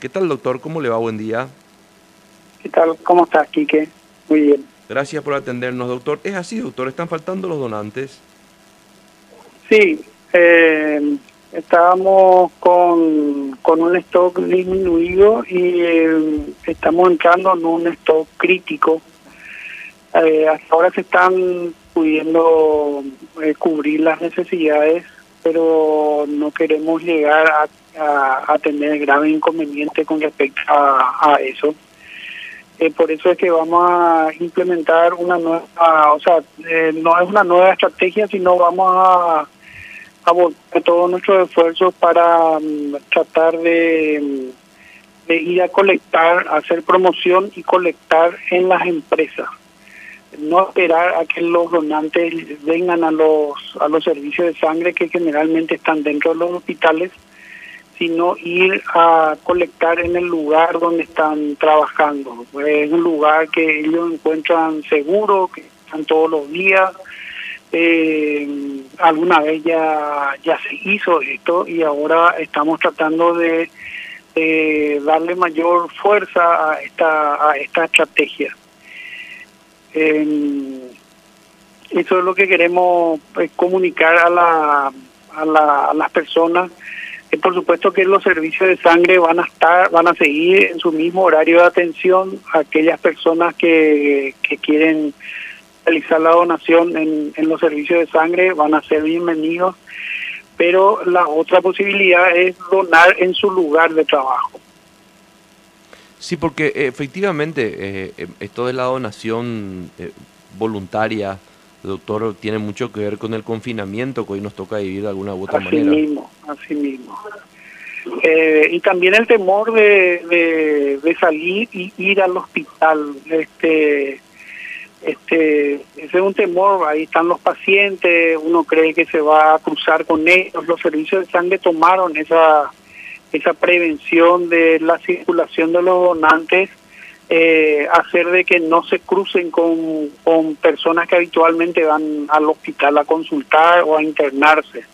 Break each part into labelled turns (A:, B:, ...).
A: ¿Qué tal, doctor? ¿Cómo le va? Buen día.
B: ¿Qué tal? ¿Cómo estás, Quique? Muy bien.
A: Gracias por atendernos, doctor. ¿Es así, doctor? ¿Están faltando los donantes?
B: Sí, eh, estábamos con, con, un stock disminuido y eh, estamos entrando en un stock crítico. Eh, hasta ahora se están pudiendo cubrir las necesidades, pero no queremos llegar a a, tener grave inconveniente con respecto a, eso. Eh, por eso es que vamos a implementar una nueva, o sea, eh, no es una nueva estrategia, sino vamos a, a todos nuestros esfuerzos para mm, tratar de, de ir a colectar, hacer promoción y colectar en las empresas no esperar a que los donantes vengan a los a los servicios de sangre que generalmente están dentro de los hospitales sino ir a colectar en el lugar donde están trabajando. Es un lugar que ellos encuentran seguro, que están todos los días. Eh, alguna vez ya, ya se hizo esto y ahora estamos tratando de, darle mayor fuerza a esta, a esta estrategia. Eh, eso es lo que queremos pues, comunicar a, la, a, la, a las personas por supuesto que los servicios de sangre van a estar, van a seguir en su mismo horario de atención aquellas personas que, que quieren realizar la donación en, en los servicios de sangre van a ser bienvenidos, pero la otra posibilidad es donar en su lugar de trabajo.
A: Sí, porque efectivamente eh, esto de la donación eh, voluntaria, doctor, tiene mucho que ver con el confinamiento que hoy nos toca vivir de alguna u otra
B: así Mismo, así mismo. Eh, y también el temor de, de, salir y ir al hospital. Este, este, ese es un temor, ahí están los pacientes, uno cree que se va a cruzar con ellos. Los servicios de sangre tomaron esa, esa prevención de la circulación de los donantes eh, hacer de que no se crucen con, con personas que habitualmente van al hospital a consultar o a internarse.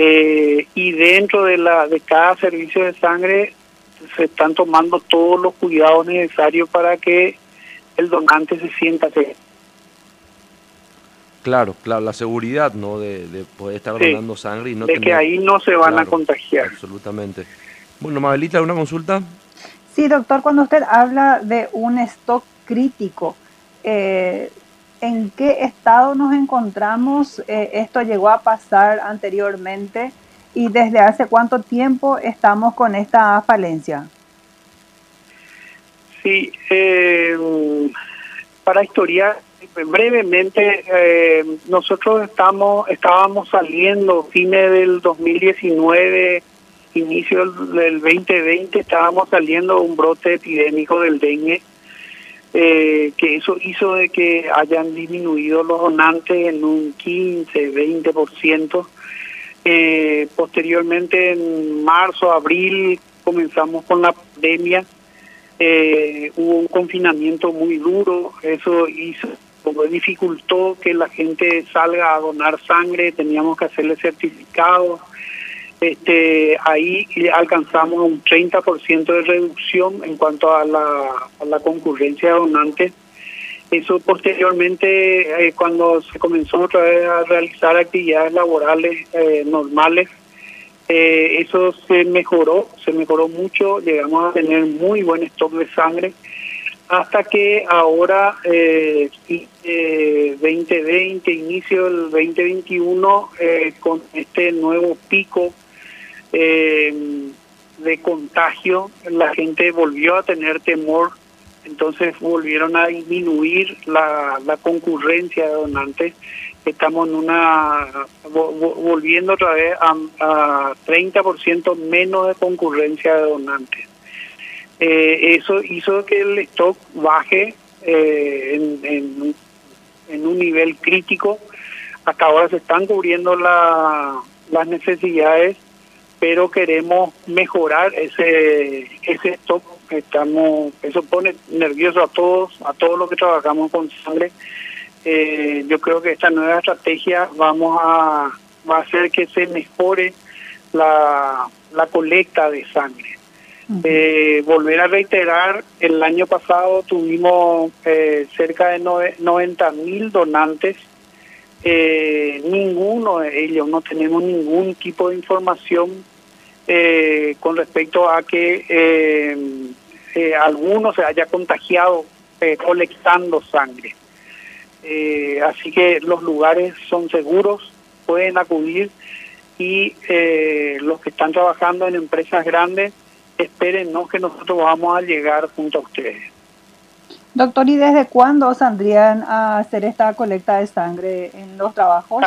B: Eh, y dentro de, la, de cada servicio de sangre se están tomando todos los cuidados necesarios para que el donante se sienta seguro.
A: Claro, claro, la seguridad, ¿no? De, poder estar donando sangre y no
B: de que ahí no se van a contagiar.
A: Absolutamente. Bueno, Mabelita, ¿una consulta?
C: Sí, doctor, cuando usted habla de un stock crítico, eh, ¿en qué estado nos encontramos? Eh, ¿Esto llegó a pasar anteriormente? ¿Y desde hace cuánto tiempo estamos con esta falencia?
B: Sí, eh, para historiar brevemente, nosotros estamos estábamos saliendo fines del 2019 inicio del 2020 estábamos saliendo un brote epidémico del dengue, eh, que eso hizo de que hayan disminuido los donantes en un 15, 20%. Eh, posteriormente, en marzo, abril, comenzamos con la pandemia. Eh, hubo un confinamiento muy duro, eso hizo dificultó que la gente salga a donar sangre, teníamos que hacerle certificados, este, ahí alcanzamos un 30% de reducción en cuanto a la, la concurrencia de donantes. Eso posteriormente, eh, cuando se comenzó otra vez a realizar actividades laborales eh, normales, eh, eso se mejoró, se mejoró mucho, llegamos a tener muy buen stock de sangre, hasta que ahora, eh, 2020, inicio del 2021, con este nuevo pico eh, de contagio, la gente volvió a tener temor, entonces volvieron a disminuir la, la concurrencia de donantes. Estamos en una, volviendo otra vez a, a 30% menos de concurrencia de donantes. Eh, eso hizo que el stock baje eh, en, en, en, un nivel crítico. Hasta ahora se están cubriendo la, las necesidades pero queremos mejorar ese ese stock estamos eso pone nervioso a todos a todos los que trabajamos con sangre eh, yo creo que esta nueva estrategia vamos a va a hacer que se mejore la, la colecta de sangre Eh, volver a reiterar, el año pasado tuvimos eh, cerca de 90 mil donantes. Eh, ninguno de ellos, no tenemos ningún tipo de información con respecto a que alguno se haya contagiado colectando sangre. así que los lugares son seguros, pueden acudir y los que están trabajando en empresas grandes esperen ¿no? que nosotros vamos a llegar junto a ustedes.
C: Doctor, ¿y desde cuándo saldrían a hacer esta colecta de sangre en los trabajos?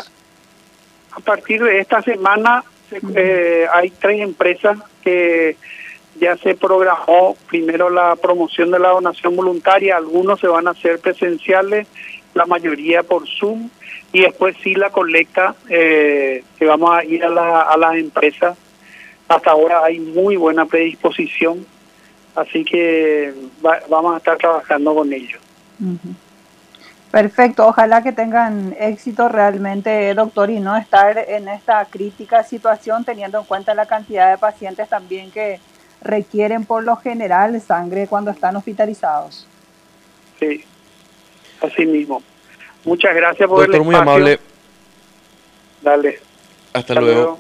B: A, partir de esta semana eh, hay tres empresas que ya se programó primero la promoción de la donación voluntaria, algunos se van a hacer presenciales, la mayoría por Zoom, y después sí la colecta, eh, que vamos a ir a, la, a las empresas. Hasta ahora hay muy buena predisposición, así que vamos a estar trabajando con ellos.
C: Perfecto, ojalá que tengan éxito realmente, doctor, y no estar en esta crítica situación teniendo en cuenta la cantidad de pacientes también que requieren por lo general sangre cuando están hospitalizados.
B: Sí, así mismo. Muchas gracias por
A: doctor,
B: el
A: muy amable.
B: Dale.
A: Hasta, luego.